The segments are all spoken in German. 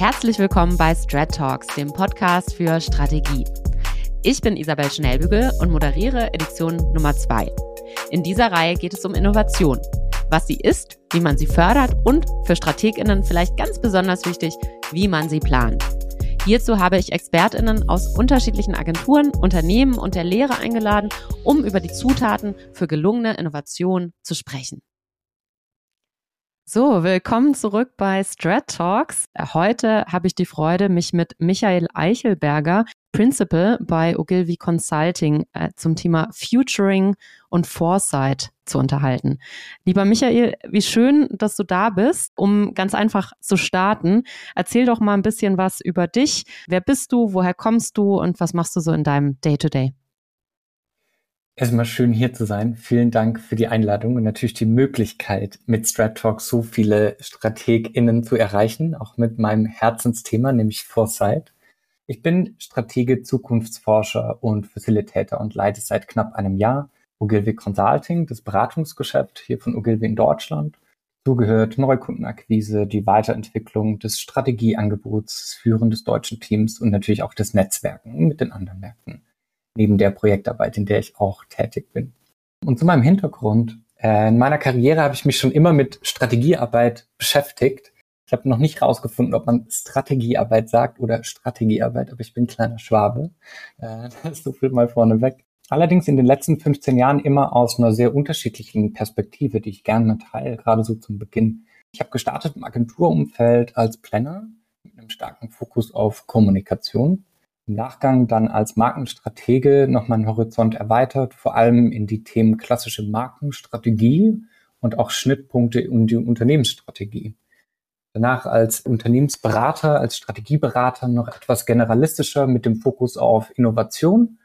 Herzlich willkommen bei Strat Talks, dem Podcast für Strategie. Ich bin Isabel Schnellbügel und moderiere Edition Nummer 2. In dieser Reihe geht es um Innovation, was sie ist, wie man sie fördert und für Strateginnen vielleicht ganz besonders wichtig, wie man sie plant. Hierzu habe ich Expertinnen aus unterschiedlichen Agenturen, Unternehmen und der Lehre eingeladen, um über die Zutaten für gelungene Innovation zu sprechen. So, willkommen zurück bei Strat Talks. Heute habe ich die Freude, mich mit Michael Eichelberger, Principal bei Ogilvy Consulting, äh, zum Thema Futuring und Foresight zu unterhalten. Lieber Michael, wie schön, dass du da bist. Um ganz einfach zu starten, erzähl doch mal ein bisschen was über dich. Wer bist du? Woher kommst du? Und was machst du so in deinem Day-to-Day? day to day Erstmal schön hier zu sein. Vielen Dank für die Einladung und natürlich die Möglichkeit, mit Strat Talk so viele StrategInnen zu erreichen, auch mit meinem Herzensthema, nämlich Foresight. Ich bin Stratege, Zukunftsforscher und Facilitator und leite seit knapp einem Jahr Ogilvy Consulting, das Beratungsgeschäft hier von Ogilvy in Deutschland. So gehört Neukundenakquise, die Weiterentwicklung des Strategieangebots, Führen des deutschen Teams und natürlich auch das Netzwerken mit den anderen Märkten neben der Projektarbeit, in der ich auch tätig bin. Und zu meinem Hintergrund. Äh, in meiner Karriere habe ich mich schon immer mit Strategiearbeit beschäftigt. Ich habe noch nicht rausgefunden, ob man Strategiearbeit sagt oder Strategiearbeit, aber ich bin kleiner Schwabe. Äh, das ist so viel mal vorneweg. Allerdings in den letzten 15 Jahren immer aus einer sehr unterschiedlichen Perspektive, die ich gerne teile, gerade so zum Beginn. Ich habe gestartet im Agenturumfeld als Planner mit einem starken Fokus auf Kommunikation Nachgang dann als Markenstratege noch meinen Horizont erweitert, vor allem in die Themen klassische Markenstrategie und auch Schnittpunkte in die Unternehmensstrategie. Danach als Unternehmensberater, als Strategieberater noch etwas generalistischer mit dem Fokus auf Innovation,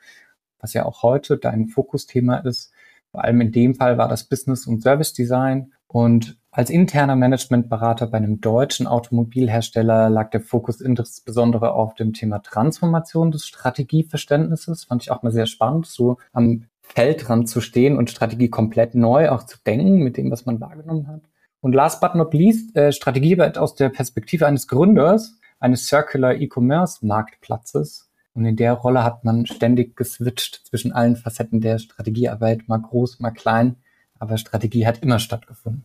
was ja auch heute dein Fokusthema ist. Vor allem in dem Fall war das Business und Service Design und als interner Managementberater bei einem deutschen Automobilhersteller lag der Fokus insbesondere auf dem Thema Transformation des Strategieverständnisses. Fand ich auch mal sehr spannend, so am Feldrand zu stehen und Strategie komplett neu auch zu denken mit dem, was man wahrgenommen hat. Und last but not least, äh, Strategiearbeit aus der Perspektive eines Gründers eines Circular E-Commerce Marktplatzes. Und in der Rolle hat man ständig geswitcht zwischen allen Facetten der Strategiearbeit, mal groß, mal klein. Aber Strategie hat immer stattgefunden.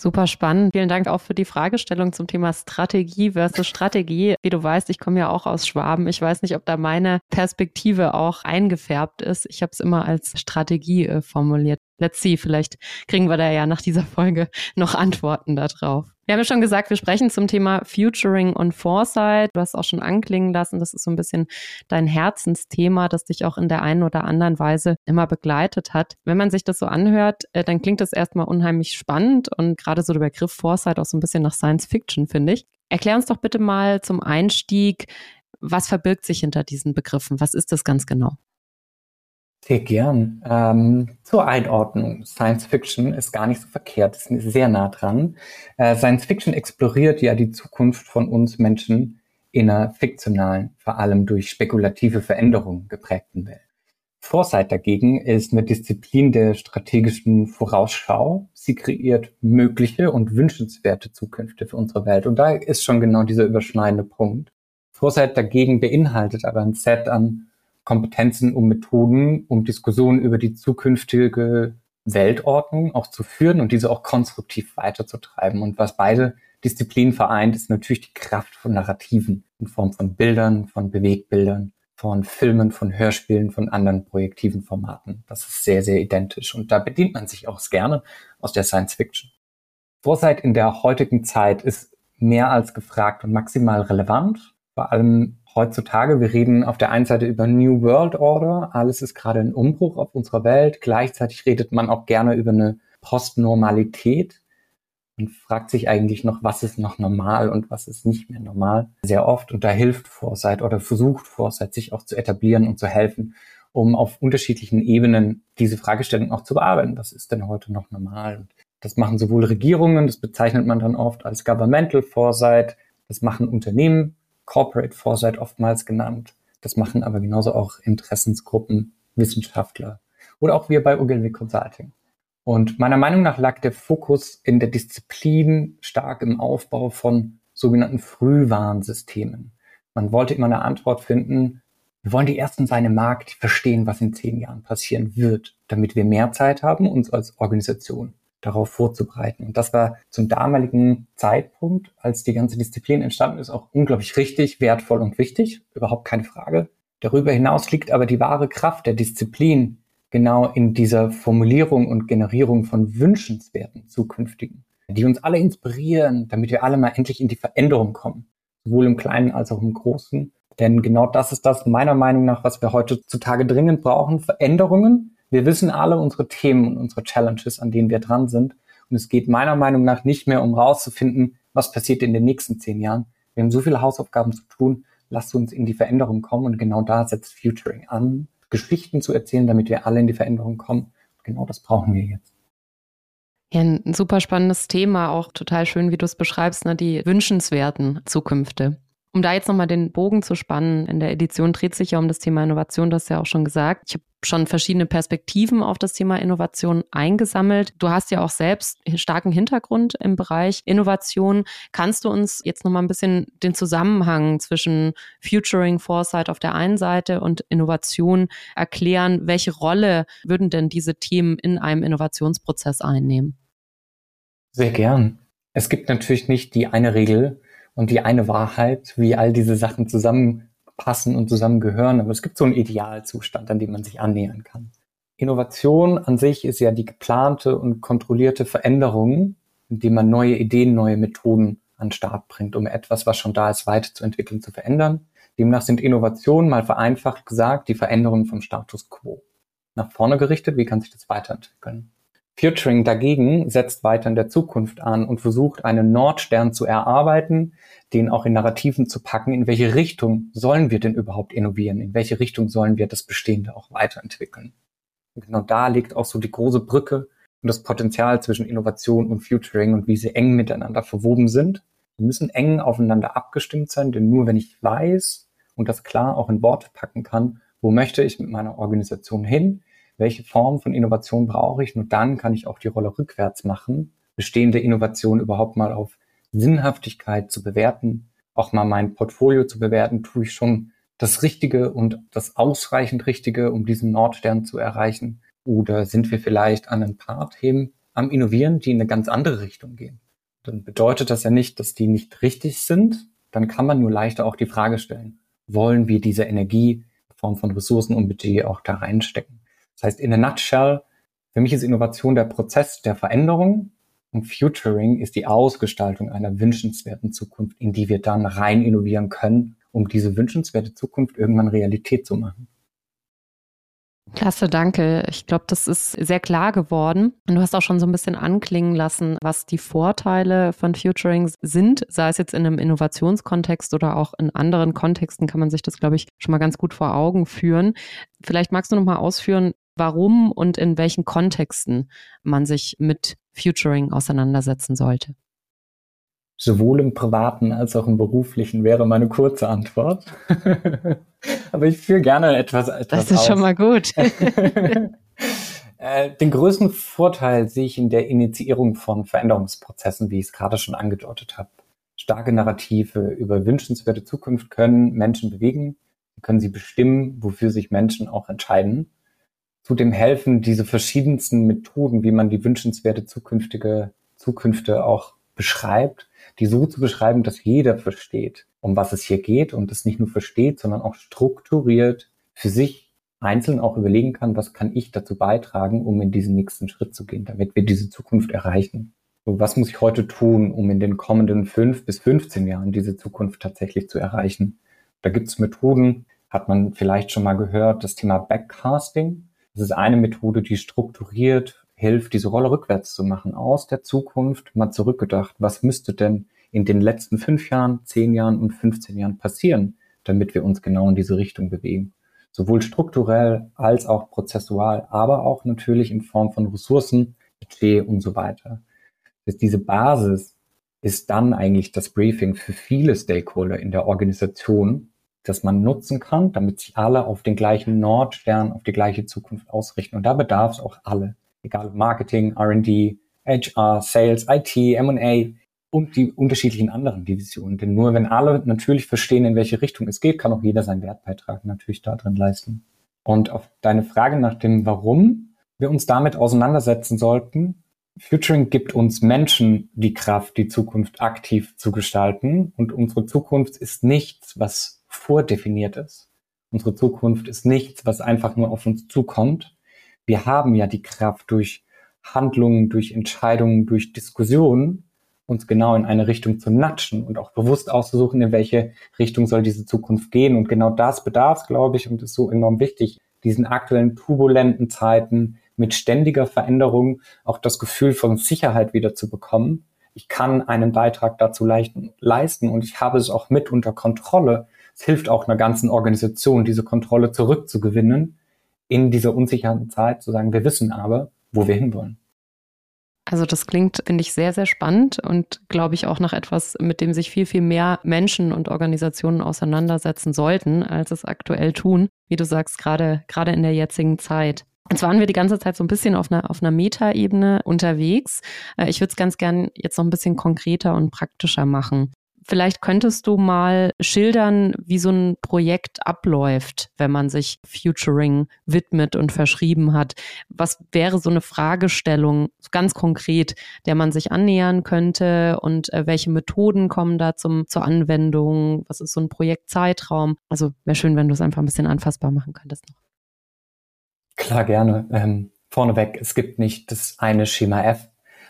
Super spannend. Vielen Dank auch für die Fragestellung zum Thema Strategie versus Strategie. Wie du weißt, ich komme ja auch aus Schwaben. Ich weiß nicht, ob da meine Perspektive auch eingefärbt ist. Ich habe es immer als Strategie äh, formuliert. Let's see, vielleicht kriegen wir da ja nach dieser Folge noch Antworten darauf. Wir haben ja schon gesagt, wir sprechen zum Thema Futuring und Foresight. Du hast auch schon anklingen lassen, das ist so ein bisschen dein Herzensthema, das dich auch in der einen oder anderen Weise immer begleitet hat. Wenn man sich das so anhört, äh, dann klingt das erstmal unheimlich spannend und gerade so der Begriff Foresight auch so ein bisschen nach Science Fiction, finde ich. Erklär uns doch bitte mal zum Einstieg, was verbirgt sich hinter diesen Begriffen? Was ist das ganz genau? Sehr gern. Ähm, zur Einordnung. Science Fiction ist gar nicht so verkehrt, ist sehr nah dran. Äh, Science Fiction exploriert ja die Zukunft von uns Menschen in einer fiktionalen, vor allem durch spekulative Veränderungen geprägten Welt. Foresight dagegen ist eine Disziplin der strategischen Vorausschau. Sie kreiert mögliche und wünschenswerte Zukünfte für unsere Welt. Und da ist schon genau dieser überschneidende Punkt. Foresight dagegen beinhaltet aber ein Set an Kompetenzen und Methoden, um Diskussionen über die zukünftige Weltordnung auch zu führen und diese auch konstruktiv weiterzutreiben. Und was beide Disziplinen vereint, ist natürlich die Kraft von Narrativen in Form von Bildern, von Bewegbildern, von Filmen, von Hörspielen, von anderen projektiven Formaten. Das ist sehr, sehr identisch. Und da bedient man sich auch gerne aus der Science Fiction. Foresight in der heutigen Zeit ist mehr als gefragt und maximal relevant, vor allem heutzutage. Wir reden auf der einen Seite über New World Order. Alles ist gerade ein Umbruch auf unserer Welt. Gleichzeitig redet man auch gerne über eine Postnormalität und fragt sich eigentlich noch, was ist noch normal und was ist nicht mehr normal. Sehr oft. Und da hilft Foresight oder versucht Foresight, sich auch zu etablieren und zu helfen, um auf unterschiedlichen Ebenen diese Fragestellung auch zu bearbeiten. Was ist denn heute noch normal? Und das machen sowohl Regierungen, das bezeichnet man dann oft als Governmental Foresight, das machen Unternehmen, Corporate Foresight oftmals genannt. Das machen aber genauso auch Interessensgruppen, Wissenschaftler oder auch wir bei Ogilvy Consulting. Und meiner Meinung nach lag der Fokus in der Disziplin stark im Aufbau von sogenannten Frühwarnsystemen. Man wollte immer eine Antwort finden. Wir wollen die Ersten sein im Markt, verstehen, was in zehn Jahren passieren wird, damit wir mehr Zeit haben, uns als Organisation darauf vorzubereiten. Und das war zum damaligen Zeitpunkt, als die ganze Disziplin entstanden ist, auch unglaublich richtig, wertvoll und wichtig. Überhaupt keine Frage. Darüber hinaus liegt aber die wahre Kraft der Disziplin genau in dieser Formulierung und Generierung von wünschenswerten zukünftigen, die uns alle inspirieren, damit wir alle mal endlich in die Veränderung kommen, sowohl im Kleinen als auch im Großen. Denn genau das ist das meiner Meinung nach, was wir heutzutage dringend brauchen, Veränderungen. Wir wissen alle unsere Themen und unsere Challenges, an denen wir dran sind. Und es geht meiner Meinung nach nicht mehr um rauszufinden, was passiert in den nächsten zehn Jahren. Wir haben so viele Hausaufgaben zu tun. Lasst uns in die Veränderung kommen. Und genau da setzt Futuring an, Geschichten zu erzählen, damit wir alle in die Veränderung kommen. Genau das brauchen wir jetzt. Ja, ein super spannendes Thema, auch total schön, wie du es beschreibst, ne, die wünschenswerten Zukünfte. Um da jetzt nochmal den Bogen zu spannen, in der Edition dreht sich ja um das Thema Innovation, das ja auch schon gesagt. Ich habe schon verschiedene Perspektiven auf das Thema Innovation eingesammelt. Du hast ja auch selbst starken Hintergrund im Bereich Innovation. Kannst du uns jetzt nochmal ein bisschen den Zusammenhang zwischen Futuring Foresight auf der einen Seite und Innovation erklären? Welche Rolle würden denn diese Themen in einem Innovationsprozess einnehmen? Sehr gern. Es gibt natürlich nicht die eine Regel, und die eine Wahrheit, wie all diese Sachen zusammenpassen und zusammengehören. Aber es gibt so einen Idealzustand, an dem man sich annähern kann. Innovation an sich ist ja die geplante und kontrollierte Veränderung, indem man neue Ideen, neue Methoden an den Start bringt, um etwas, was schon da ist, weiterzuentwickeln, zu verändern. Demnach sind Innovationen mal vereinfacht gesagt die Veränderung vom Status quo. Nach vorne gerichtet, wie kann sich das weiterentwickeln? Futuring dagegen setzt weiter in der Zukunft an und versucht, einen Nordstern zu erarbeiten, den auch in Narrativen zu packen. In welche Richtung sollen wir denn überhaupt innovieren? In welche Richtung sollen wir das Bestehende auch weiterentwickeln? Und genau da liegt auch so die große Brücke und das Potenzial zwischen Innovation und Futuring und wie sie eng miteinander verwoben sind. Sie müssen eng aufeinander abgestimmt sein, denn nur wenn ich weiß und das klar auch in Worte packen kann, wo möchte ich mit meiner Organisation hin, welche Form von Innovation brauche ich? Nur dann kann ich auch die Rolle rückwärts machen, bestehende Innovation überhaupt mal auf Sinnhaftigkeit zu bewerten, auch mal mein Portfolio zu bewerten, tue ich schon das Richtige und das ausreichend Richtige, um diesen Nordstern zu erreichen? Oder sind wir vielleicht an ein paar Themen am Innovieren, die in eine ganz andere Richtung gehen? Dann bedeutet das ja nicht, dass die nicht richtig sind. Dann kann man nur leichter auch die Frage stellen, wollen wir diese Energie in Form von Ressourcen und Budget auch da reinstecken? Das heißt, in a nutshell, für mich ist Innovation der Prozess der Veränderung und Futuring ist die Ausgestaltung einer wünschenswerten Zukunft, in die wir dann rein innovieren können, um diese wünschenswerte Zukunft irgendwann Realität zu machen. Klasse, danke. Ich glaube, das ist sehr klar geworden. Und du hast auch schon so ein bisschen anklingen lassen, was die Vorteile von Futuring sind, sei es jetzt in einem Innovationskontext oder auch in anderen Kontexten, kann man sich das, glaube ich, schon mal ganz gut vor Augen führen. Vielleicht magst du noch mal ausführen, warum und in welchen Kontexten man sich mit Futuring auseinandersetzen sollte. Sowohl im privaten als auch im beruflichen wäre meine kurze Antwort. Aber ich führe gerne etwas, etwas Das ist aus. schon mal gut. Äh, den größten Vorteil sehe ich in der Initiierung von Veränderungsprozessen, wie ich es gerade schon angedeutet habe. Starke Narrative über wünschenswerte Zukunft können Menschen bewegen, können sie bestimmen, wofür sich Menschen auch entscheiden zudem helfen diese verschiedensten Methoden, wie man die wünschenswerte zukünftige Zukünfte auch beschreibt, die so zu beschreiben, dass jeder versteht, um was es hier geht und es nicht nur versteht, sondern auch strukturiert für sich einzeln auch überlegen kann, was kann ich dazu beitragen, um in diesen nächsten Schritt zu gehen, damit wir diese Zukunft erreichen. Was muss ich heute tun, um in den kommenden fünf bis 15 Jahren diese Zukunft tatsächlich zu erreichen? Da gibt es Methoden, hat man vielleicht schon mal gehört, das Thema Backcasting. Das ist eine Methode, die strukturiert hilft, diese Rolle rückwärts zu machen, aus der Zukunft mal zurückgedacht. Was müsste denn in den letzten fünf Jahren, zehn Jahren und 15 Jahren passieren, damit wir uns genau in diese Richtung bewegen? Sowohl strukturell als auch prozessual, aber auch natürlich in Form von Ressourcen, Budget und so weiter. Das diese Basis ist dann eigentlich das Briefing für viele Stakeholder in der Organisation, das man nutzen kann, damit sich alle auf den gleichen Nordstern, auf die gleiche Zukunft ausrichten. Und da bedarf es auch alle, egal Marketing, R&D, HR, Sales, IT, M&A. und die unterschiedlichen anderen Divisionen. Denn nur wenn alle natürlich verstehen, in welche Richtung es geht, kann auch jeder seinen Wertbeitrag natürlich da drin leisten. Und auf deine Frage nach dem Warum wir uns damit auseinandersetzen sollten, Futuring gibt uns Menschen die Kraft, die Zukunft aktiv zu gestalten. Und unsere Zukunft ist nichts, was vordefiniert ist. Unsere Zukunft ist nichts, was einfach nur auf uns zukommt. Wir haben ja die Kraft durch Handlungen, durch Entscheidungen, durch Diskussionen, uns genau in eine Richtung zu natschen und auch bewusst auszusuchen, in welche Richtung soll diese Zukunft gehen. Und genau das bedarf glaube ich, und ist so enorm wichtig, diesen aktuellen turbulenten Zeiten mit ständiger Veränderung auch das Gefühl von Sicherheit wieder zu bekommen. Ich kann einen Beitrag dazu leisten und ich habe es auch mit unter Kontrolle. Es hilft auch einer ganzen Organisation, diese Kontrolle zurückzugewinnen in dieser unsicheren Zeit, zu sagen, wir wissen aber, wo wir hinwollen. Also das klingt, finde ich, sehr, sehr spannend und glaube ich auch nach etwas, mit dem sich viel, viel mehr Menschen und Organisationen auseinandersetzen sollten, als es aktuell tun, wie du sagst, gerade, gerade in der jetzigen Zeit. Jetzt waren wir die ganze Zeit so ein bisschen auf einer, auf einer Metaebene unterwegs. Äh, ich würde es ganz gern jetzt noch ein bisschen konkreter und praktischer machen. Vielleicht könntest du mal schildern, wie so ein Projekt abläuft, wenn man sich Futuring widmet und verschrieben hat. Was wäre so eine Fragestellung ganz konkret, der man sich annähern könnte und äh, welche Methoden kommen da zum, zur Anwendung? Was ist so ein Projektzeitraum? Also wäre schön, wenn du es einfach ein bisschen anfassbar machen könntest noch. Klar, gerne. Ähm, vorneweg, es gibt nicht das eine Schema F.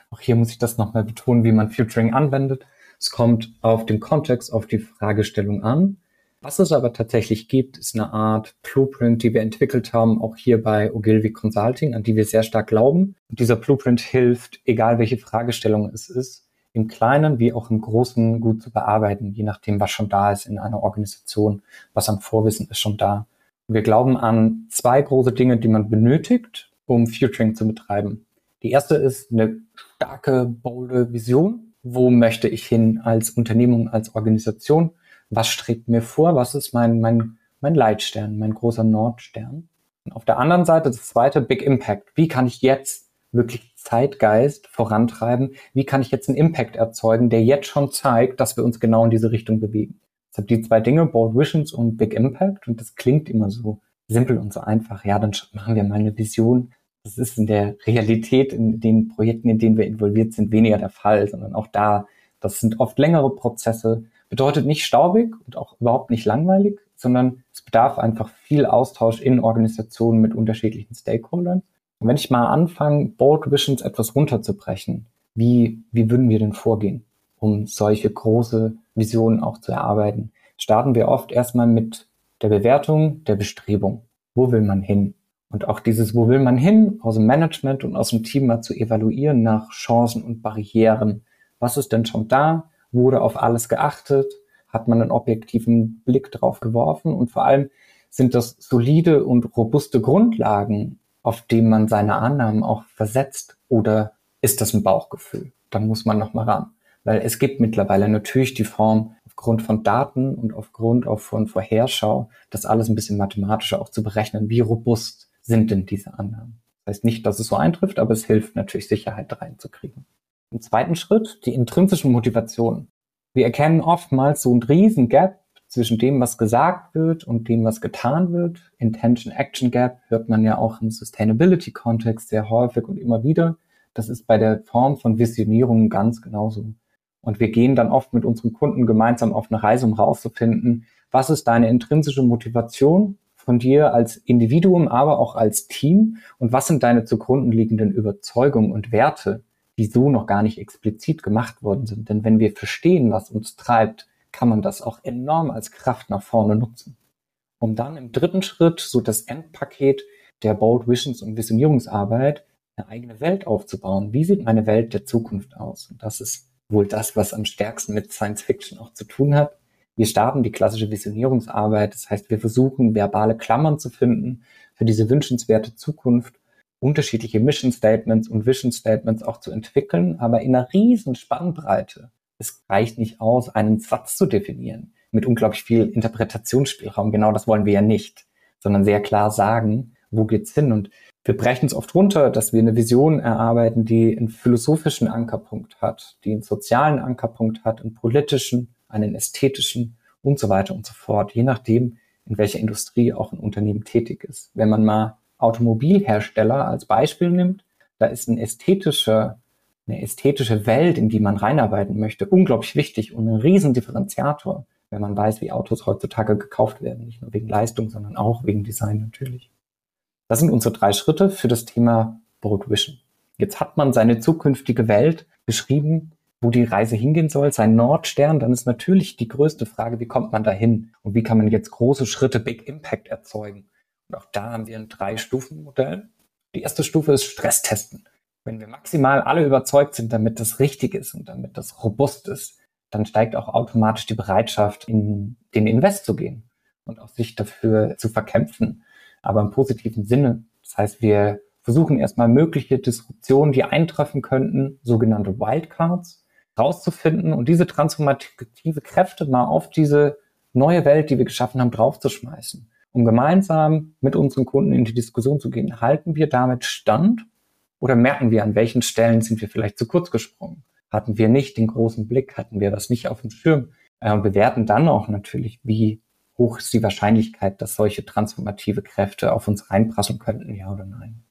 Auch hier muss ich das nochmal betonen, wie man Futuring anwendet. Es kommt auf den Kontext, auf die Fragestellung an. Was es aber tatsächlich gibt, ist eine Art Blueprint, die wir entwickelt haben, auch hier bei Ogilvy Consulting, an die wir sehr stark glauben. Und dieser Blueprint hilft, egal welche Fragestellung es ist, im Kleinen wie auch im Großen gut zu bearbeiten, je nachdem, was schon da ist in einer Organisation, was an Vorwissen ist schon da. wir glauben an zwei große Dinge, die man benötigt, um Futuring zu betreiben. Die erste ist eine starke, bolde Vision, wo möchte ich hin als Unternehmung, als Organisation? Was strebt mir vor? Was ist mein, mein, mein Leitstern, mein großer Nordstern? Und auf der anderen Seite das zweite Big Impact. Wie kann ich jetzt wirklich Zeitgeist vorantreiben? Wie kann ich jetzt einen Impact erzeugen, der jetzt schon zeigt, dass wir uns genau in diese Richtung bewegen? Deshalb die zwei Dinge, Bold Visions und Big Impact. Und das klingt immer so simpel und so einfach. Ja, dann machen wir mal eine Vision das ist in der Realität, in den Projekten, in denen wir involviert sind, weniger der Fall, sondern auch da, das sind oft längere Prozesse, bedeutet nicht staubig und auch überhaupt nicht langweilig, sondern es bedarf einfach viel Austausch in Organisationen mit unterschiedlichen Stakeholdern. Und wenn ich mal anfange, Bold Visions etwas runterzubrechen, wie, wie würden wir denn vorgehen, um solche große Visionen auch zu erarbeiten? Starten wir oft erstmal mit der Bewertung der Bestrebung. Wo will man hin? Und auch dieses, wo will man hin, aus dem Management und aus dem Team mal zu evaluieren nach Chancen und Barrieren. Was ist denn schon da? Wurde auf alles geachtet? Hat man einen objektiven Blick drauf geworfen? Und vor allem sind das solide und robuste Grundlagen, auf denen man seine Annahmen auch versetzt? Oder ist das ein Bauchgefühl? Dann muss man nochmal ran. Weil es gibt mittlerweile natürlich die Form, aufgrund von Daten und aufgrund auch von Vorherschau, das alles ein bisschen mathematischer auch zu berechnen. Wie robust sind denn diese Annahmen? Das heißt nicht, dass es so eintrifft, aber es hilft natürlich, Sicherheit reinzukriegen. Im zweiten Schritt die intrinsische Motivation. Wir erkennen oftmals so einen riesen Gap zwischen dem, was gesagt wird und dem, was getan wird. Intention-Action Gap hört man ja auch im Sustainability-Kontext sehr häufig und immer wieder. Das ist bei der Form von Visionierung ganz genauso. Und wir gehen dann oft mit unseren Kunden gemeinsam auf eine Reise, um rauszufinden, was ist deine intrinsische Motivation von dir als Individuum, aber auch als Team? Und was sind deine zugrunde liegenden Überzeugungen und Werte, die so noch gar nicht explizit gemacht worden sind? Denn wenn wir verstehen, was uns treibt, kann man das auch enorm als Kraft nach vorne nutzen. Um dann im dritten Schritt so das Endpaket der Bold Visions und Visionierungsarbeit eine eigene Welt aufzubauen. Wie sieht meine Welt der Zukunft aus? Und das ist wohl das, was am stärksten mit Science Fiction auch zu tun hat. Wir starten die klassische Visionierungsarbeit. Das heißt, wir versuchen, verbale Klammern zu finden für diese wünschenswerte Zukunft, unterschiedliche Mission Statements und Vision Statements auch zu entwickeln, aber in einer riesen Spannbreite. Es reicht nicht aus, einen Satz zu definieren mit unglaublich viel Interpretationsspielraum. Genau das wollen wir ja nicht, sondern sehr klar sagen, wo geht's hin? Und Wir brechen es oft runter, dass wir eine Vision erarbeiten, die einen philosophischen Ankerpunkt hat, die einen sozialen Ankerpunkt hat, einen politischen, einen ästhetischen und so weiter und so fort, je nachdem, in welcher Industrie auch ein Unternehmen tätig ist. Wenn man mal Automobilhersteller als Beispiel nimmt, da ist ein ästhetischer, eine ästhetische Welt, in die man reinarbeiten möchte, unglaublich wichtig und ein Riesendifferenziator, wenn man weiß, wie Autos heutzutage gekauft werden. Nicht nur wegen Leistung, sondern auch wegen Design natürlich. Das sind unsere drei Schritte für das Thema Bold Vision. Jetzt hat man seine zukünftige Welt beschrieben, wo die Reise hingehen soll, sein Nordstern, dann ist natürlich die größte Frage, wie kommt man dahin und wie kann man jetzt große Schritte, Big Impact erzeugen. Und auch da haben wir ein Drei-Stufen-Modell. Die erste Stufe ist Stresstesten. Wenn wir maximal alle überzeugt sind, damit das richtig ist und damit das robust ist, dann steigt auch automatisch die Bereitschaft, in den Invest zu gehen und auch sich dafür zu verkämpfen aber im positiven Sinne. Das heißt, wir versuchen erstmal mögliche Disruptionen, die eintreffen könnten, sogenannte Wildcards, rauszufinden und diese transformative Kräfte mal auf diese neue Welt, die wir geschaffen haben, draufzuschmeißen. Um gemeinsam mit unseren Kunden in die Diskussion zu gehen, halten wir damit Stand oder merken wir, an welchen Stellen sind wir vielleicht zu kurz gesprungen? Hatten wir nicht den großen Blick? Hatten wir das nicht auf dem Schirm? Äh, bewerten dann auch natürlich, wie hoch ist die Wahrscheinlichkeit, dass solche transformative Kräfte auf uns reinprasseln könnten, ja oder nein.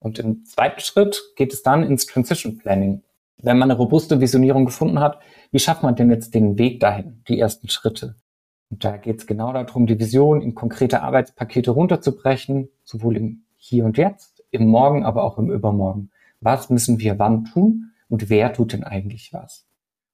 Und im zweiten Schritt geht es dann ins Transition Planning. Wenn man eine robuste Visionierung gefunden hat, wie schafft man denn jetzt den Weg dahin, die ersten Schritte? Und da geht es genau darum, die Vision in konkrete Arbeitspakete runterzubrechen, sowohl im Hier und Jetzt, im Morgen, aber auch im Übermorgen. Was müssen wir wann tun und wer tut denn eigentlich was?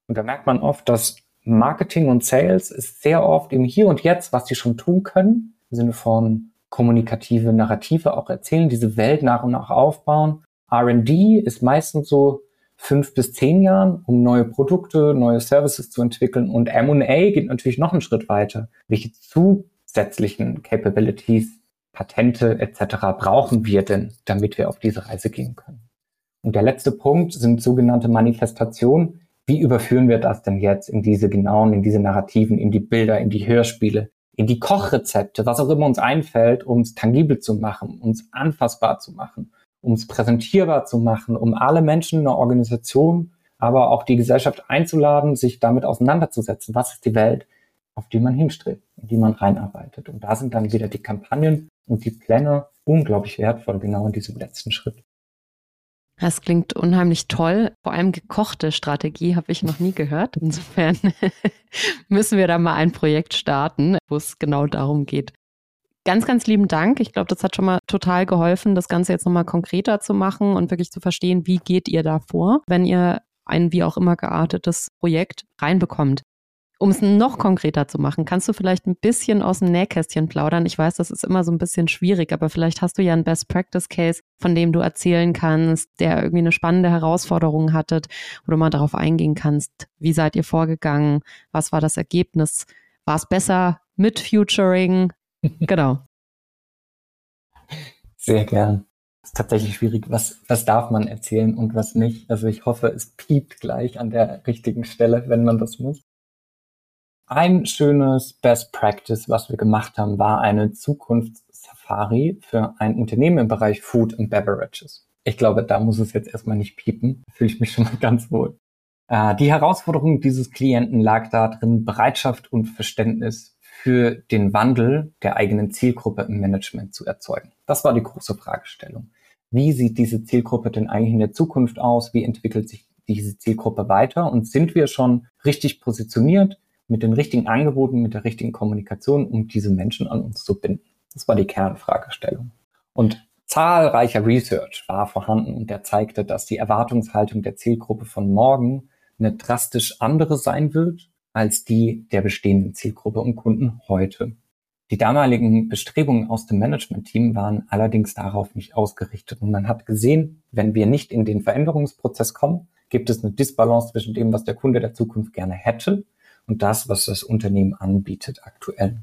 Und da merkt man oft, dass Marketing und Sales ist sehr oft im Hier und Jetzt, was die schon tun können, im Sinne von kommunikative Narrative auch erzählen, diese Welt nach und nach aufbauen. R&D ist meistens so fünf bis zehn Jahren, um neue Produkte, neue Services zu entwickeln. Und M&A geht natürlich noch einen Schritt weiter. Welche zusätzlichen Capabilities, Patente etc. brauchen wir denn, damit wir auf diese Reise gehen können? Und der letzte Punkt sind sogenannte Manifestationen wie überführen wir das denn jetzt in diese genauen, in diese Narrativen, in die Bilder, in die Hörspiele, in die Kochrezepte, was auch immer uns einfällt, um es tangibel zu machen, uns anfassbar zu machen, um es präsentierbar zu machen, um alle Menschen in der Organisation, aber auch die Gesellschaft einzuladen, sich damit auseinanderzusetzen. Was ist die Welt, auf die man hinstrebt, in die man reinarbeitet? Und da sind dann wieder die Kampagnen und die Pläne unglaublich wertvoll, genau in diesem letzten Schritt. Das klingt unheimlich toll. Vor allem gekochte Strategie habe ich noch nie gehört. Insofern müssen wir da mal ein Projekt starten, wo es genau darum geht. Ganz, ganz lieben Dank. Ich glaube, das hat schon mal total geholfen, das Ganze jetzt nochmal konkreter zu machen und wirklich zu verstehen, wie geht ihr da vor, wenn ihr ein wie auch immer geartetes Projekt reinbekommt. Um es noch konkreter zu machen, kannst du vielleicht ein bisschen aus dem Nähkästchen plaudern? Ich weiß, das ist immer so ein bisschen schwierig, aber vielleicht hast du ja einen Best Practice Case, von dem du erzählen kannst, der irgendwie eine spannende Herausforderung hattet, wo du mal darauf eingehen kannst. Wie seid ihr vorgegangen? Was war das Ergebnis? War es besser mit Futuring? Genau. Sehr gern. Ist tatsächlich schwierig. Was, was darf man erzählen und was nicht? Also ich hoffe, es piept gleich an der richtigen Stelle, wenn man das muss. Ein schönes Best Practice, was wir gemacht haben, war eine Zukunftssafari für ein Unternehmen im Bereich Food and Beverages. Ich glaube, da muss es jetzt erstmal nicht piepen. Da fühle ich mich schon mal ganz wohl. Äh, die Herausforderung dieses Klienten lag darin, Bereitschaft und Verständnis für den Wandel der eigenen Zielgruppe im Management zu erzeugen. Das war die große Fragestellung. Wie sieht diese Zielgruppe denn eigentlich in der Zukunft aus? Wie entwickelt sich diese Zielgruppe weiter? Und sind wir schon richtig positioniert? mit den richtigen Angeboten, mit der richtigen Kommunikation, um diese Menschen an uns zu binden. Das war die Kernfragestellung. Und zahlreicher Research war vorhanden und der zeigte, dass die Erwartungshaltung der Zielgruppe von morgen eine drastisch andere sein wird als die der bestehenden Zielgruppe und Kunden heute. Die damaligen Bestrebungen aus dem Management-Team waren allerdings darauf nicht ausgerichtet. Und man hat gesehen, wenn wir nicht in den Veränderungsprozess kommen, gibt es eine Disbalance zwischen dem, was der Kunde der Zukunft gerne hätte und das, was das Unternehmen anbietet aktuell.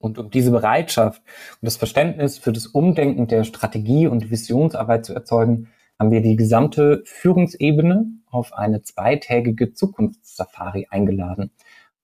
Und um diese Bereitschaft und das Verständnis für das Umdenken der Strategie und Visionsarbeit zu erzeugen, haben wir die gesamte Führungsebene auf eine zweitägige Zukunftssafari eingeladen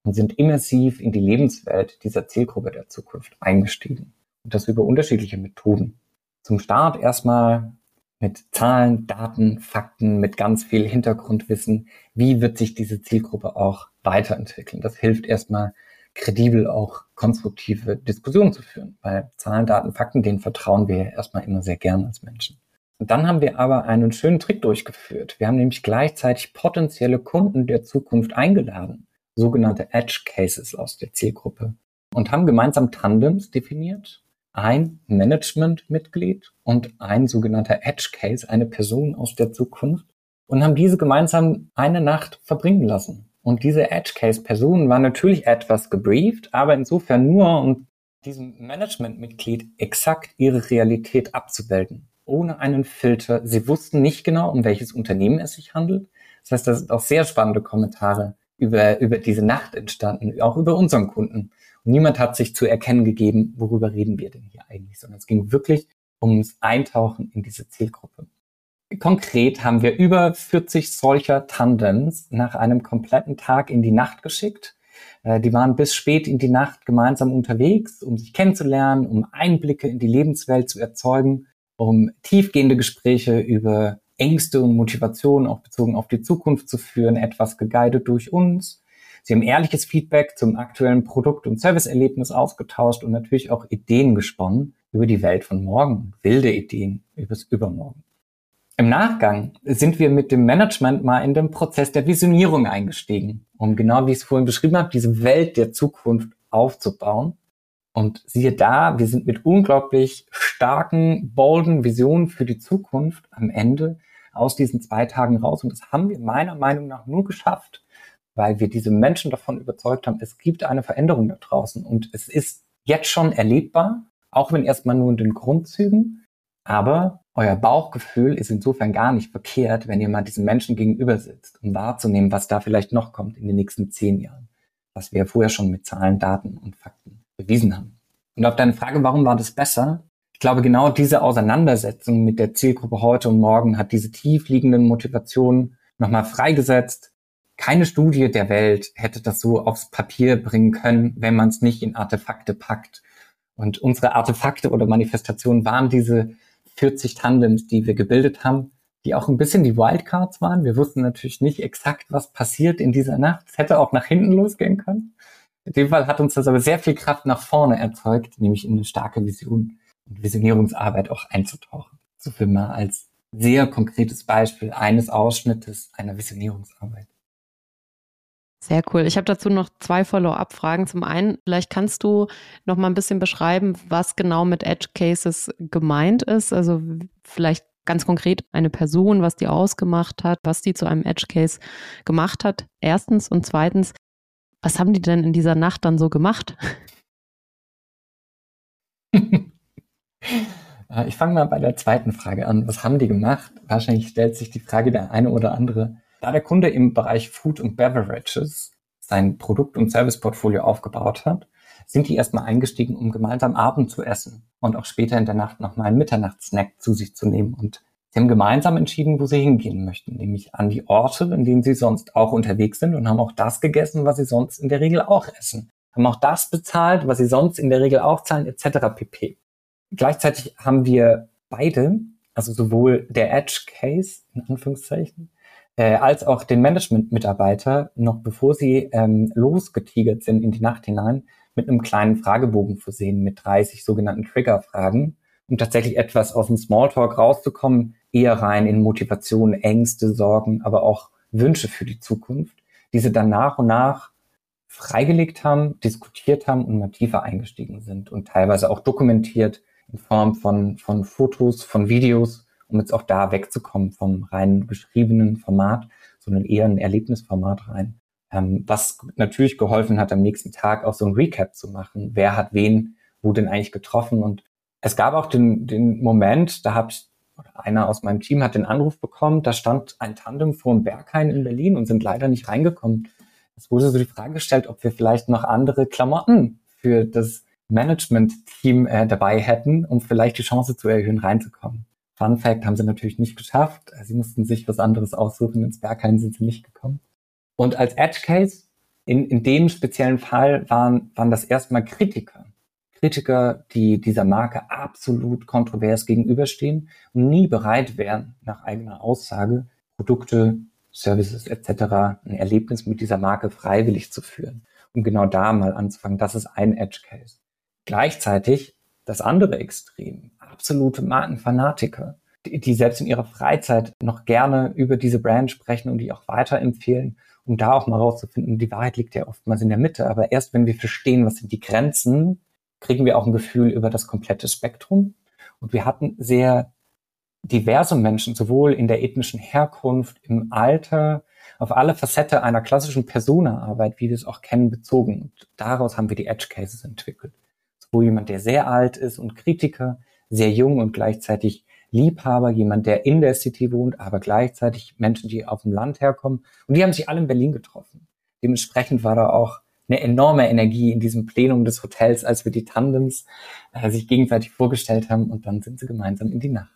und sind immersiv in die Lebenswelt dieser Zielgruppe der Zukunft eingestiegen. Und das über unterschiedliche Methoden. zum Start erstmal mit Zahlen, Daten, Fakten, mit ganz viel Hintergrundwissen, wie wird sich diese Zielgruppe auch weiterentwickeln. Das hilft erstmal kredibel auch konstruktive Diskussionen zu führen, weil Zahlen, Daten, Fakten, denen vertrauen wir erstmal immer sehr gern als Menschen. Dann haben wir aber einen schönen Trick durchgeführt. Wir haben nämlich gleichzeitig potenzielle Kunden der Zukunft eingeladen, sogenannte Edge Cases aus der Zielgruppe und haben gemeinsam Tandems definiert. Ein Managementmitglied und ein sogenannter Edge Case, eine Person aus der Zukunft und haben diese gemeinsam eine Nacht verbringen lassen. Und diese Edge Case Person war natürlich etwas gebrieft, aber insofern nur, um diesem Managementmitglied exakt ihre Realität abzubilden ohne einen Filter. Sie wussten nicht genau, um welches Unternehmen es sich handelt. Das heißt, da sind auch sehr spannende Kommentare über, über diese Nacht entstanden, auch über unseren Kunden. Und niemand hat sich zu erkennen gegeben, worüber reden wir denn hier eigentlich, sondern es ging wirklich ums Eintauchen in diese Zielgruppe. Konkret haben wir über 40 solcher Tandems nach einem kompletten Tag in die Nacht geschickt. Äh, die waren bis spät in die Nacht gemeinsam unterwegs, um sich kennenzulernen, um Einblicke in die Lebenswelt zu erzeugen um tiefgehende Gespräche über Ängste und Motivationen auch bezogen auf die Zukunft zu führen, etwas geguidet durch uns. Sie haben ehrliches Feedback zum aktuellen Produkt- und Serviceerlebnis ausgetauscht und natürlich auch Ideen gesponnen über die Welt von morgen, wilde Ideen übers Übermorgen. Im Nachgang sind wir mit dem Management mal in den Prozess der Visionierung eingestiegen, um genau wie ich es vorhin beschrieben habe, diese Welt der Zukunft aufzubauen und siehe da, wir sind mit unglaublich starken, bolden Visionen für die Zukunft am Ende aus diesen zwei Tagen raus. Und das haben wir meiner Meinung nach nur geschafft, weil wir diese Menschen davon überzeugt haben, es gibt eine Veränderung da draußen. Und es ist jetzt schon erlebbar, auch wenn erstmal nur in den Grundzügen. Aber euer Bauchgefühl ist insofern gar nicht verkehrt, wenn ihr mal diesen Menschen gegenüber sitzt, um wahrzunehmen, was da vielleicht noch kommt in den nächsten zehn Jahren. Was wir vorher schon mit Zahlen, Daten und Fakten bewiesen haben. Und auf deine Frage, warum war das besser? Ich glaube, genau diese Auseinandersetzung mit der Zielgruppe heute und morgen hat diese tiefliegenden Motivationen nochmal freigesetzt. Keine Studie der Welt hätte das so aufs Papier bringen können, wenn man es nicht in Artefakte packt. Und unsere Artefakte oder Manifestationen waren diese 40 Tandems, die wir gebildet haben, die auch ein bisschen die Wildcards waren. Wir wussten natürlich nicht exakt, was passiert in dieser Nacht. Es hätte auch nach hinten losgehen können. In dem Fall hat uns das aber sehr viel Kraft nach vorne erzeugt, nämlich in eine starke Vision und Visionierungsarbeit auch einzutauchen. So viel mal als sehr konkretes Beispiel eines Ausschnittes einer Visionierungsarbeit. Sehr cool. Ich habe dazu noch zwei Follow-up-Fragen. Zum einen, vielleicht kannst du noch mal ein bisschen beschreiben, was genau mit Edge Cases gemeint ist. Also vielleicht ganz konkret eine Person, was die ausgemacht hat, was die zu einem Edge Case gemacht hat. Erstens und zweitens, was haben die denn in dieser Nacht dann so gemacht? Äh, ich fange mal bei der zweiten Frage an. Was haben die gemacht? Wahrscheinlich stellt sich die Frage der eine oder andere. Da der Kunde im Bereich Food und Beverages sein Produkt- und Serviceportfolio aufgebaut hat, sind die erstmal eingestiegen, um gemeinsam Abend zu essen und auch später in der Nacht nochmal einen Mitternachtssnack zu sich zu nehmen und Sie haben gemeinsam entschieden, wo sie hingehen möchten, nämlich an die Orte, in denen sie sonst auch unterwegs sind und haben auch das gegessen, was sie sonst in der Regel auch essen. Haben auch das bezahlt, was sie sonst in der Regel auch zahlen, etc. pp. Gleichzeitig haben wir beide, also sowohl der Edge Case, in Anführungszeichen, äh, als auch den Management-Mitarbeiter, noch bevor sie ähm, losgetigert sind in die Nacht hinein, mit einem kleinen Fragebogen versehen mit 30 sogenannten Trigger-Fragen, um tatsächlich etwas aus dem Smalltalk rauszukommen, eher rein in Motivation, Ängste, Sorgen, aber auch Wünsche für die Zukunft, die sie dann nach und nach freigelegt haben, diskutiert haben und mal tiefer eingestiegen sind und teilweise auch dokumentiert in Form von, von Fotos, von Videos, um jetzt auch da wegzukommen vom rein geschriebenen Format, sondern eher ein Erlebnisformat rein. Ähm, was natürlich geholfen hat, am nächsten Tag auch so ein Recap zu machen. Wer hat wen, wo denn eigentlich getroffen und es gab auch den, den Moment, da ich, einer aus meinem Team hat den Anruf bekommen, da stand ein Tandem vor dem Berghain in Berlin und sind leider nicht reingekommen. Es wurde so die Frage gestellt, ob wir vielleicht noch andere Klamotten für das Management-Team äh, dabei hätten, um vielleicht die Chance zu erhöhen, reinzukommen. Fun Fact haben sie natürlich nicht geschafft. Sie mussten sich was anderes aussuchen. Ins Berghain sind sie nicht gekommen. Und als Edge Case in, in dem speziellen Fall waren, waren das erstmal Kritiker. Kritiker, die dieser Marke absolut kontrovers gegenüberstehen und nie bereit wären, nach eigener Aussage Produkte, Services etc. ein Erlebnis mit dieser Marke freiwillig zu führen, um genau da mal anzufangen. Das ist ein Edge Case. Gleichzeitig das andere Extrem, absolute Markenfanatiker, die, die selbst in ihrer Freizeit noch gerne über diese Brand sprechen und die auch weiterempfehlen, um da auch mal rauszufinden, die Wahrheit liegt ja oftmals in der Mitte, aber erst wenn wir verstehen, was sind die Grenzen, kriegen wir auch ein Gefühl über das komplette Spektrum. Und wir hatten sehr diverse Menschen, sowohl in der ethnischen Herkunft, im Alter, auf alle Facette einer klassischen Persona-Arbeit, wie wir es auch kennen, bezogen. Und daraus haben wir die Edge Cases entwickelt. Sowohl jemand, der sehr alt ist und Kritiker, sehr jung und gleichzeitig Liebhaber, jemand, der in der City wohnt, aber gleichzeitig Menschen, die auf dem Land herkommen. Und die haben sich alle in Berlin getroffen. Dementsprechend war da auch eine enorme Energie in diesem Plenum des Hotels, als wir die Tandems äh, sich gegenseitig vorgestellt haben und dann sind sie gemeinsam in die Nacht.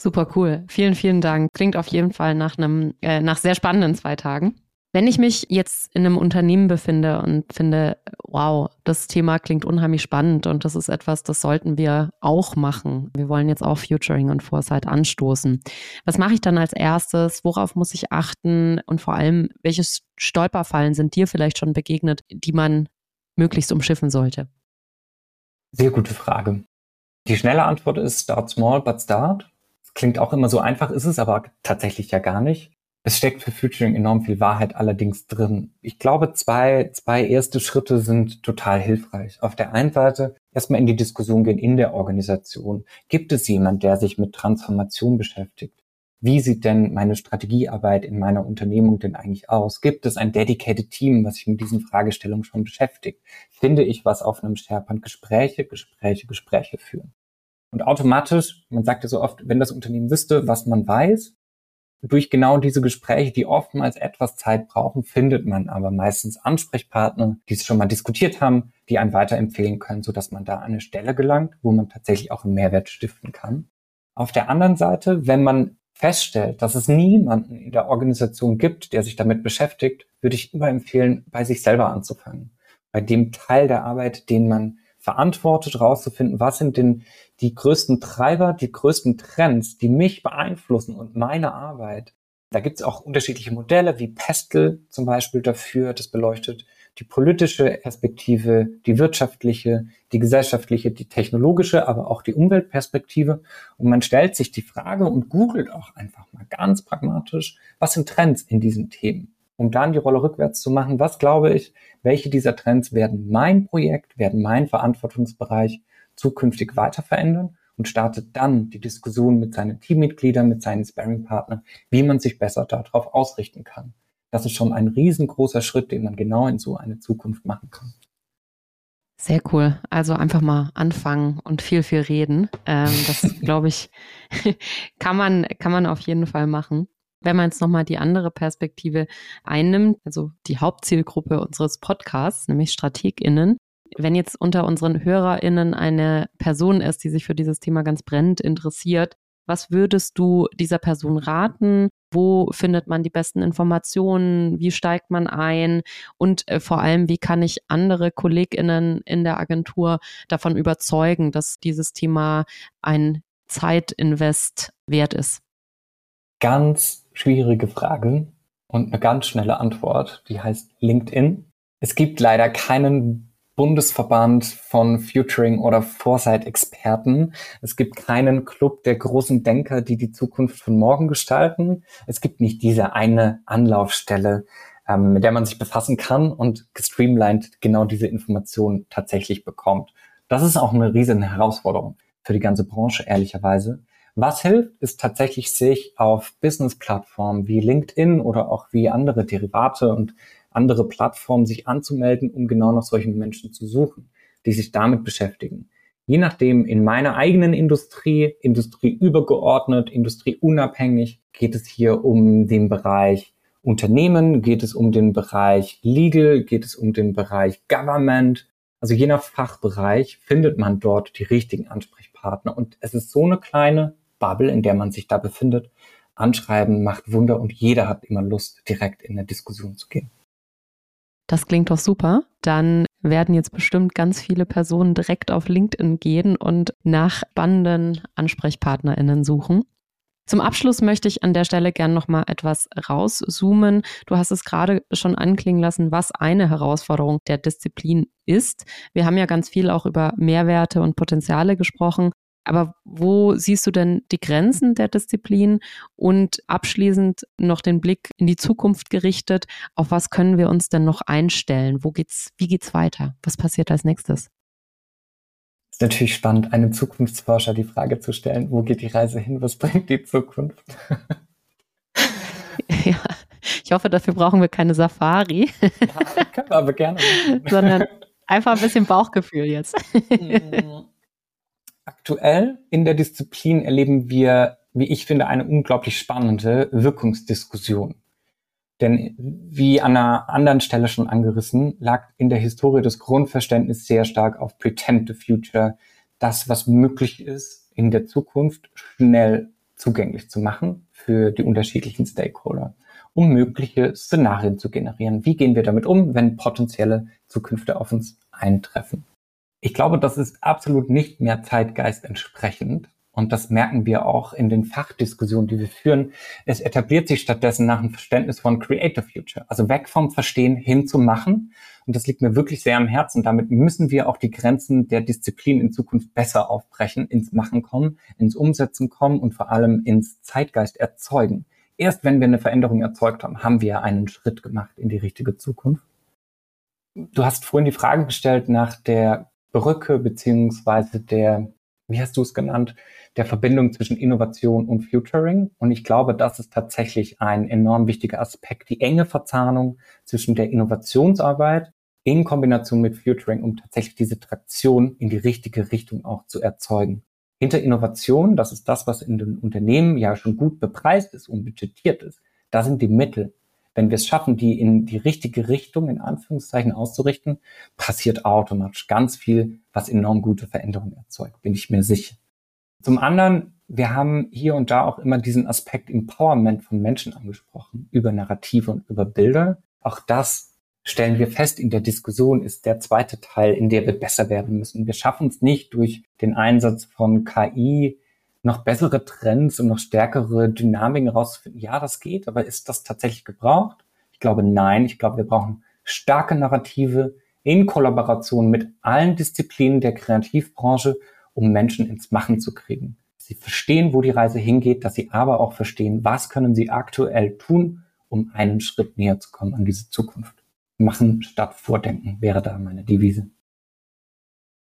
Super cool. Vielen, vielen Dank. Klingt auf jeden Fall nach einem, äh, nach sehr spannenden zwei Tagen. Wenn ich mich jetzt in einem Unternehmen befinde und finde, wow, das Thema klingt unheimlich spannend und das ist etwas, das sollten wir auch machen. Wir wollen jetzt auch Futuring und Foresight anstoßen. Was mache ich dann als erstes? Worauf muss ich achten? Und vor allem, welche Stolperfallen sind dir vielleicht schon begegnet, die man möglichst umschiffen sollte? Sehr gute Frage. Die schnelle Antwort ist start small, but start. Klingt auch immer so einfach, ist es aber tatsächlich ja gar nicht. Es steckt für Futuring enorm viel Wahrheit allerdings drin. Ich glaube, zwei, zwei erste Schritte sind total hilfreich. Auf der einen Seite erstmal in die Diskussion gehen in der Organisation. Gibt es jemand, der sich mit Transformation beschäftigt? Wie sieht denn meine Strategiearbeit in meiner Unternehmung denn eigentlich aus? Gibt es ein dedicated Team, was sich mit diesen Fragestellungen schon beschäftigt? Finde ich was auf einem SharePoint? Gespräche, Gespräche, Gespräche führen. Und automatisch, man sagt ja so oft, wenn das Unternehmen wüsste, was man weiß, durch genau diese Gespräche, die oftmals etwas Zeit brauchen, findet man aber meistens Ansprechpartner, die es schon mal diskutiert haben, die einen weiterempfehlen können, so dass man da an eine Stelle gelangt, wo man tatsächlich auch einen Mehrwert stiften kann. Auf der anderen Seite, wenn man feststellt, dass es niemanden in der Organisation gibt, der sich damit beschäftigt, würde ich immer empfehlen, bei sich selber anzufangen. Bei dem Teil der Arbeit, den man verantwortet, rauszufinden, was sind denn die größten Treiber, die größten Trends, die mich beeinflussen und meine Arbeit. Da gibt es auch unterschiedliche Modelle, wie Pestel zum Beispiel dafür, das beleuchtet die politische Perspektive, die wirtschaftliche, die gesellschaftliche, die technologische, aber auch die Umweltperspektive. Und man stellt sich die Frage und googelt auch einfach mal ganz pragmatisch, was sind Trends in diesen Themen? Um dann die Rolle rückwärts zu machen, was glaube ich, welche dieser Trends werden mein Projekt, werden mein Verantwortungsbereich zukünftig weiter verändern und startet dann die Diskussion mit seinen Teammitgliedern, mit seinen Sparringpartnern, wie man sich besser darauf ausrichten kann. Das ist schon ein riesengroßer Schritt, den man genau in so eine Zukunft machen kann. Sehr cool. Also einfach mal anfangen und viel, viel reden. Ähm, das, glaube ich, kann man, kann man auf jeden Fall machen. Wenn man jetzt nochmal die andere Perspektive einnimmt, also die Hauptzielgruppe unseres Podcasts, nämlich StrategInnen, wenn jetzt unter unseren HörerInnen eine Person ist, die sich für dieses Thema ganz brennend interessiert, was würdest du dieser Person raten? Wo findet man die besten Informationen? Wie steigt man ein? Und äh, vor allem, wie kann ich andere KollegInnen in der Agentur davon überzeugen, dass dieses Thema ein Zeitinvest wert ist? Ganz schwierige Frage und eine ganz schnelle Antwort, die heißt LinkedIn. Es gibt leider keinen Bundesverband von Futuring oder Foresight-Experten. Es gibt keinen Club der großen Denker, die die Zukunft von morgen gestalten. Es gibt nicht diese eine Anlaufstelle, ähm, mit der man sich befassen kann und gestreamlined genau diese Informationen tatsächlich bekommt. Das ist auch eine riesen Herausforderung für die ganze Branche, ehrlicherweise. Was hilft, ist tatsächlich sich auf Business-Plattformen wie LinkedIn oder auch wie andere Derivate und andere Plattformen sich anzumelden, um genau nach solchen Menschen zu suchen, die sich damit beschäftigen. Je nachdem, in meiner eigenen Industrie, industrieübergeordnet, industrieunabhängig, geht es hier um den Bereich Unternehmen, geht es um den Bereich Legal, geht es um den Bereich Government. Also je nach Fachbereich findet man dort die richtigen Ansprechpartner. Und es ist so eine kleine Bubble, in der man sich da befindet. Anschreiben macht Wunder und jeder hat immer Lust, direkt in eine Diskussion zu gehen. Das klingt doch super. Dann werden jetzt bestimmt ganz viele Personen direkt auf LinkedIn gehen und nach spannenden AnsprechpartnerInnen suchen. Zum Abschluss möchte ich an der Stelle gern noch mal etwas rauszoomen. Du hast es gerade schon anklingen lassen, was eine Herausforderung der Disziplin ist. Wir haben ja ganz viel auch über Mehrwerte und Potenziale gesprochen. Aber wo siehst du denn die Grenzen der Disziplin? Und abschließend noch den Blick in die Zukunft gerichtet. Auf was können wir uns denn noch einstellen? Wo geht's, wie geht's weiter? Was passiert als nächstes? Ist natürlich spannend, einem Zukunftsforscher die Frage zu stellen, wo geht die Reise hin? Was bringt die Zukunft? ja, ich hoffe, dafür brauchen wir keine Safari. ja, können wir aber gerne. Sondern einfach ein bisschen Bauchgefühl jetzt. Mhm. Aktuell in der Disziplin erleben wir, wie ich finde, eine unglaublich spannende Wirkungsdiskussion. Denn wie an einer anderen Stelle schon angerissen, lag in der Historie das Grundverständnis sehr stark auf Pretend the Future, das, was möglich ist, in der Zukunft schnell zugänglich zu machen für die unterschiedlichen Stakeholder, um mögliche Szenarien zu generieren. Wie gehen wir damit um, wenn potenzielle Zukünfte auf uns eintreffen? Ich glaube, das ist absolut nicht mehr Zeitgeist entsprechend. Und das merken wir auch in den Fachdiskussionen, die wir führen. Es etabliert sich stattdessen nach einem Verständnis von Creative Future. Also weg vom Verstehen hin zum Machen. Und das liegt mir wirklich sehr am Herzen. Damit müssen wir auch die Grenzen der Disziplin in Zukunft besser aufbrechen, ins Machen kommen, ins Umsetzen kommen und vor allem ins Zeitgeist erzeugen. Erst wenn wir eine Veränderung erzeugt haben, haben wir einen Schritt gemacht in die richtige Zukunft. Du hast vorhin die Frage gestellt nach der Brücke beziehungsweise der, wie hast du es genannt, der Verbindung zwischen Innovation und Futuring. Und ich glaube, das ist tatsächlich ein enorm wichtiger Aspekt, die enge Verzahnung zwischen der Innovationsarbeit in Kombination mit Futuring, um tatsächlich diese Traktion in die richtige Richtung auch zu erzeugen. Hinter Innovation, das ist das, was in den Unternehmen ja schon gut bepreist ist und budgetiert ist, da sind die Mittel wenn wir es schaffen, die in die richtige Richtung, in Anführungszeichen, auszurichten, passiert automatisch ganz viel, was enorm gute Veränderungen erzeugt, bin ich mir sicher. Zum anderen, wir haben hier und da auch immer diesen Aspekt Empowerment von Menschen angesprochen, über Narrative und über Bilder. Auch das stellen wir fest in der Diskussion, ist der zweite Teil, in der wir besser werden müssen. Wir schaffen es nicht durch den Einsatz von KI, noch bessere Trends und noch stärkere Dynamiken rauszufinden. Ja, das geht, aber ist das tatsächlich gebraucht? Ich glaube nein. Ich glaube, wir brauchen starke Narrative in Kollaboration mit allen Disziplinen der Kreativbranche, um Menschen ins Machen zu kriegen. Sie verstehen, wo die Reise hingeht, dass sie aber auch verstehen, was können sie aktuell tun, um einen Schritt näher zu kommen an diese Zukunft. Machen statt Vordenken wäre da meine Devise.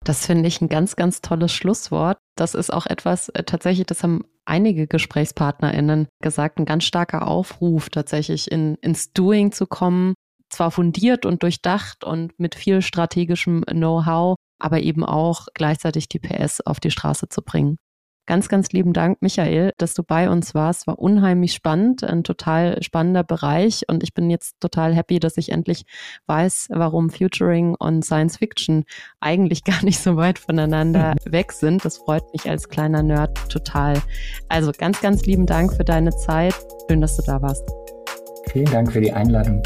Das finde ich ein ganz, ganz tolles Schlusswort. Das ist auch etwas, äh, tatsächlich, das haben einige GesprächspartnerInnen gesagt, ein ganz starker Aufruf, tatsächlich in, ins Doing zu kommen. Zwar fundiert und durchdacht und mit viel strategischem Know-how, aber eben auch gleichzeitig die PS auf die Straße zu bringen. Ganz, ganz lieben Dank, Michael, dass du bei uns warst. War unheimlich spannend, ein total spannender Bereich. Und ich bin jetzt total happy, dass ich endlich weiß, warum Futuring und Science Fiction eigentlich gar nicht so weit voneinander weg sind. Das freut mich als kleiner Nerd total. Also ganz, ganz lieben Dank für deine Zeit. Schön, dass du da warst. Vielen Dank für die Einladung.